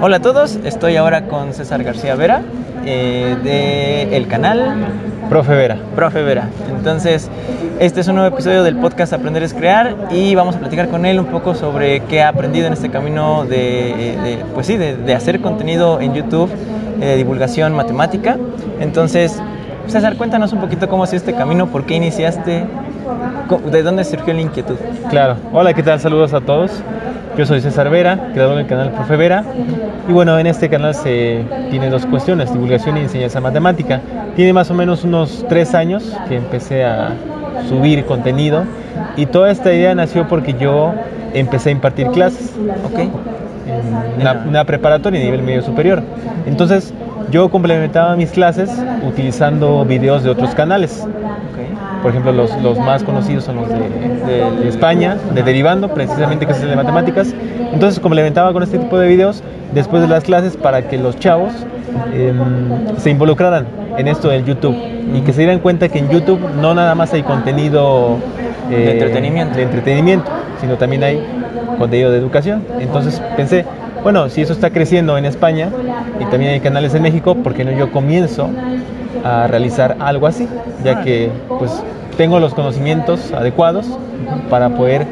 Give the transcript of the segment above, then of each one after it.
Hola a todos, estoy ahora con César García Vera eh, del canal Profe Vera. Profe Vera. Entonces, este es un nuevo episodio del podcast Aprender es Crear y vamos a platicar con él un poco sobre qué ha aprendido en este camino de, de pues sí, de, de, hacer contenido en YouTube, eh, de divulgación matemática. Entonces, César, cuéntanos un poquito cómo ha sido este camino, por qué iniciaste, de dónde surgió la inquietud. Claro. Hola, ¿qué tal? Saludos a todos. Yo soy César Vera, creador del canal Profe Vera. Y bueno, en este canal se tiene dos cuestiones, divulgación y enseñanza matemática. Tiene más o menos unos tres años que empecé a subir contenido y toda esta idea nació porque yo empecé a impartir clases. Ok. En una, una preparatoria a nivel medio superior. Entonces, yo complementaba mis clases utilizando videos de otros canales. Por ejemplo, los, los, más conocidos son los de, de, de, España, de Derivando, precisamente que es el de matemáticas. Entonces complementaba con este tipo de videos después de las clases para que los chavos eh, se involucraran en esto del YouTube y que se dieran cuenta que en YouTube no nada más hay contenido eh, de, entretenimiento. de entretenimiento, sino también hay contenido de educación. Entonces pensé, bueno, si eso está creciendo en España y también hay canales en México, ¿por qué no yo comienzo a realizar algo así? Ya que pues tengo los conocimientos adecuados para poder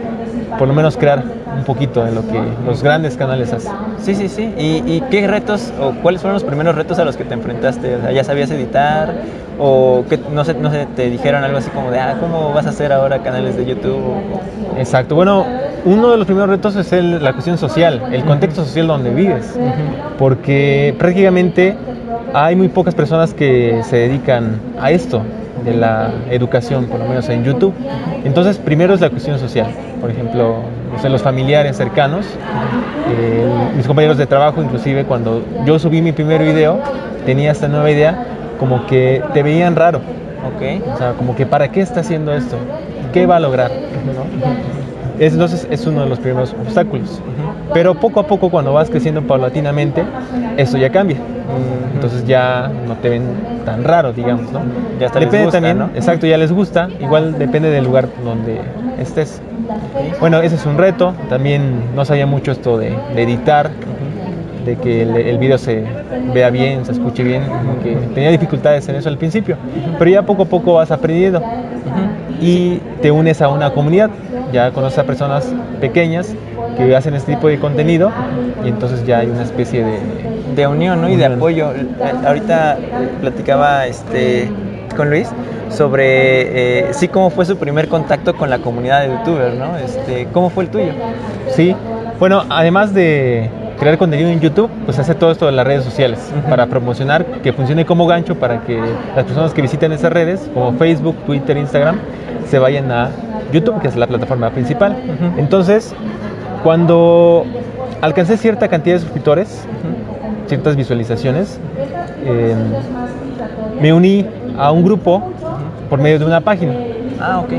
por lo menos crear un poquito de lo que los grandes canales hacen. Sí, sí, sí. ¿Y, y qué retos o cuáles fueron los primeros retos a los que te enfrentaste? O sea, ¿Ya sabías editar? ¿O que, no, sé, no sé, te dijeron algo así como de, ah, ¿cómo vas a hacer ahora canales de YouTube? Exacto. Bueno, uno de los primeros retos es el, la cuestión social, el contexto social donde vives. Porque prácticamente hay muy pocas personas que se dedican a esto de la educación, por lo menos en YouTube. Entonces, primero es la cuestión social. Por ejemplo, los familiares cercanos, eh, mis compañeros de trabajo, inclusive cuando yo subí mi primer video, tenía esta nueva idea, como que te veían raro. Okay. O sea, como que ¿para qué está haciendo esto? ¿Qué va a lograr? ¿no? Entonces es uno de los primeros obstáculos. Pero poco a poco, cuando vas creciendo paulatinamente, eso ya cambia. -huh. Entonces ya no te ven tan raro, digamos, ¿no? Ya hasta depende les gusta, también, ¿no? exacto, ya les gusta. Igual depende del lugar donde estés. Bueno, ese es un reto. También no sabía mucho esto de, de editar, de que el, el, video se vea bien, se escuche bien. Que tenía dificultades en eso al principio, pero ya poco a poco vas aprendiendo y te unes a una comunidad ya conoces a personas pequeñas que hacen este tipo de contenido y entonces ya hay una especie de, de unión ¿no? y de apoyo. Ahorita platicaba este, con Luis sobre eh, sí cómo fue su primer contacto con la comunidad de youtubers, ¿no? Este, ¿Cómo fue el tuyo? Sí, bueno, además de crear contenido en YouTube, pues hace todo esto de las redes sociales uh -huh. para promocionar, que funcione como gancho para que las personas que visiten esas redes, como Facebook, Twitter, Instagram, se vayan a YouTube, que es la plataforma principal. Uh -huh. Entonces, cuando alcancé cierta cantidad de suscriptores, ciertas visualizaciones, eh, me uní a un grupo por medio de una página. Ah, ok.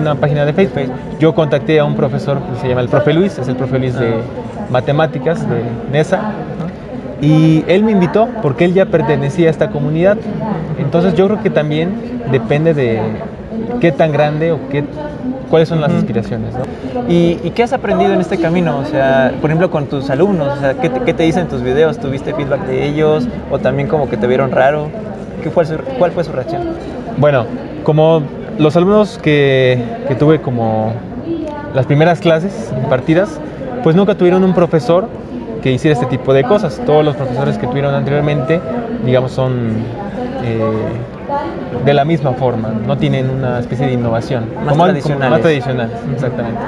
Una página de Facebook. Yo contacté a un profesor que se llama el profe Luis, es el profe Luis de matemáticas de NESA. Y él me invitó porque él ya pertenecía a esta comunidad. Entonces yo creo que también depende de qué tan grande o qué cuáles son las aspiraciones. ¿no? ¿Y, ¿Y, qué has aprendido en este camino? O sea, por ejemplo, con tus alumnos, o sea, ¿qué te, qué te dicen tus videos? ¿Tuviste feedback de ellos? ¿O también como que te vieron raro? ¿Qué fue su, ¿Cuál fue su reacción? Bueno, como los alumnos que, que tuve como las primeras clases impartidas, pues nunca tuvieron un profesor que hiciera este tipo de cosas. Todos los profesores que tuvieron anteriormente, digamos, son eh, de la misma forma, no tienen una especie de innovación. Más como, tradicionales. Como más tradicionales, uh -huh. exactamente.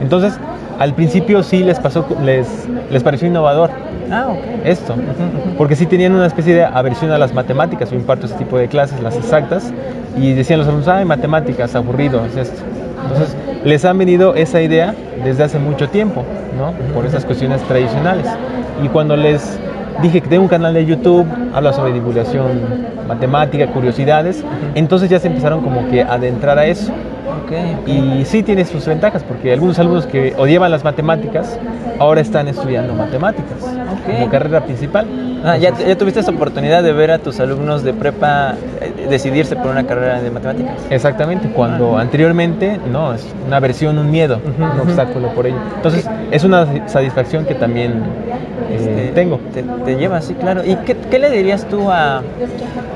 Entonces, al principio sí les pasó, les, les pareció innovador. Ah, okay. Esto, uh -huh. porque sí tenían una especie de aversión a las matemáticas. Yo imparto este tipo de clases, las exactas, y decían los alumnos, ay, matemáticas, aburrido, es esto. Entonces, les han venido esa idea desde hace mucho tiempo, ¿no? Por esas cuestiones tradicionales. Y cuando les dije que tengo un canal de YouTube, habla sobre divulgación matemática, curiosidades, entonces ya se empezaron como que a adentrar a eso. Okay, okay. Y sí tiene sus ventajas, porque algunos alumnos que odiaban las matemáticas, ahora están estudiando matemáticas como carrera principal. Ah, ya, ya, tuviste esa oportunidad de ver a tus alumnos de prepa eh, decidirse por una carrera de matemáticas. Exactamente, cuando Ah. anteriormente no, es una aversión, un miedo, un obstáculo por ello. Entonces, es una satisfacción que también eh, Este, tengo. Te, te lleva, sí, claro. ¿Y qué, qué le dirías tú a,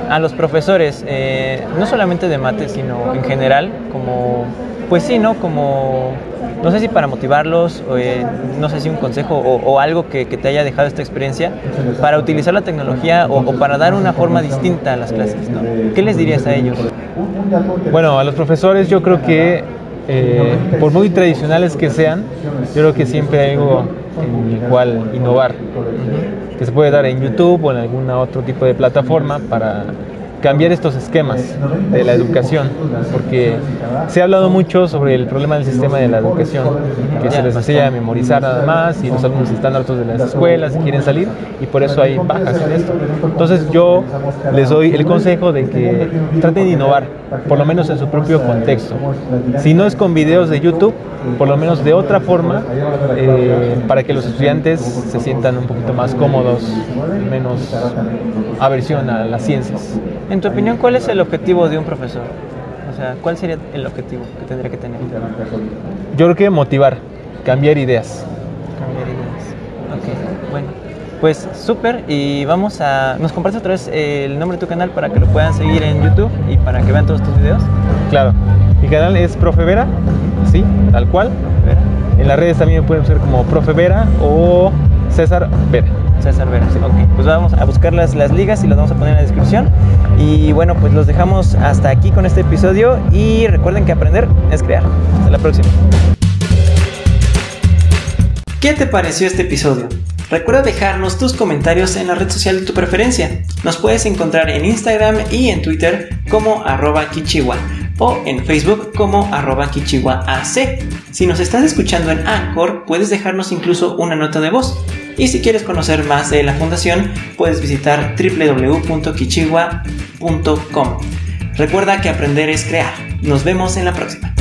a los profesores, eh, no solamente de mate, sino en general, como, pues sí, ¿no? Como, no sé si para motivarlos, o, eh, no sé si un consejo o, algo que, te haya dejado esta experiencia, para utilizar la tecnología o, para dar una forma distinta a las clases. ¿Qué les dirías a ellos? Bueno, a los profesores yo creo que, eh, por muy tradicionales que sean, yo creo que siempre hay algo en el cual innovar, que se puede dar en YouTube o en alguna otro tipo de plataforma para cambiar estos esquemas de la educación, porque se ha hablado mucho sobre el problema del sistema de la educación, que se les enseña a memorizar nada más y los alumnos están hartos de las escuelas y quieren salir y por eso hay bajas en esto. Entonces yo les doy el consejo de que traten de innovar, por lo menos en su propio contexto. Si no es con videos de YouTube, por lo menos de otra forma, eh, para que los estudiantes se sientan un poquito más cómodos, menos aversión a las ciencias. En tu opinión, ¿cuál es el objetivo de un profesor? O sea, ¿cuál sería el objetivo que tendría que tener? Yo creo que motivar, cambiar ideas. Cambiar ideas. Ok, bueno. Pues súper y vamos a... ¿Nos compartes otra vez el nombre de tu canal para que lo puedan seguir en YouTube y para que vean todos tus videos? Claro. Mi canal es Profe Vera, sí, tal cual. En las redes también me pueden ser como Profe Vera o César Vera. César Vera, sí. Ok, pues vamos a buscar las, ligas y las vamos a poner en la descripción. Y bueno, pues los dejamos hasta aquí con este episodio y recuerden que aprender es crear. Hasta la próxima. ¿Qué te pareció este episodio? Recuerda dejarnos tus comentarios en la red social de tu preferencia. Nos puedes encontrar en Instagram y en Twitter como arroba kichiwa o en Facebook como arroba kichiwaac. Si nos estás escuchando en Anchor, puedes dejarnos incluso una nota de voz. Y si quieres conocer más de la fundación, puedes visitar www.kichiwa.com. Recuerda que aprender es crear. Nos vemos en la próxima.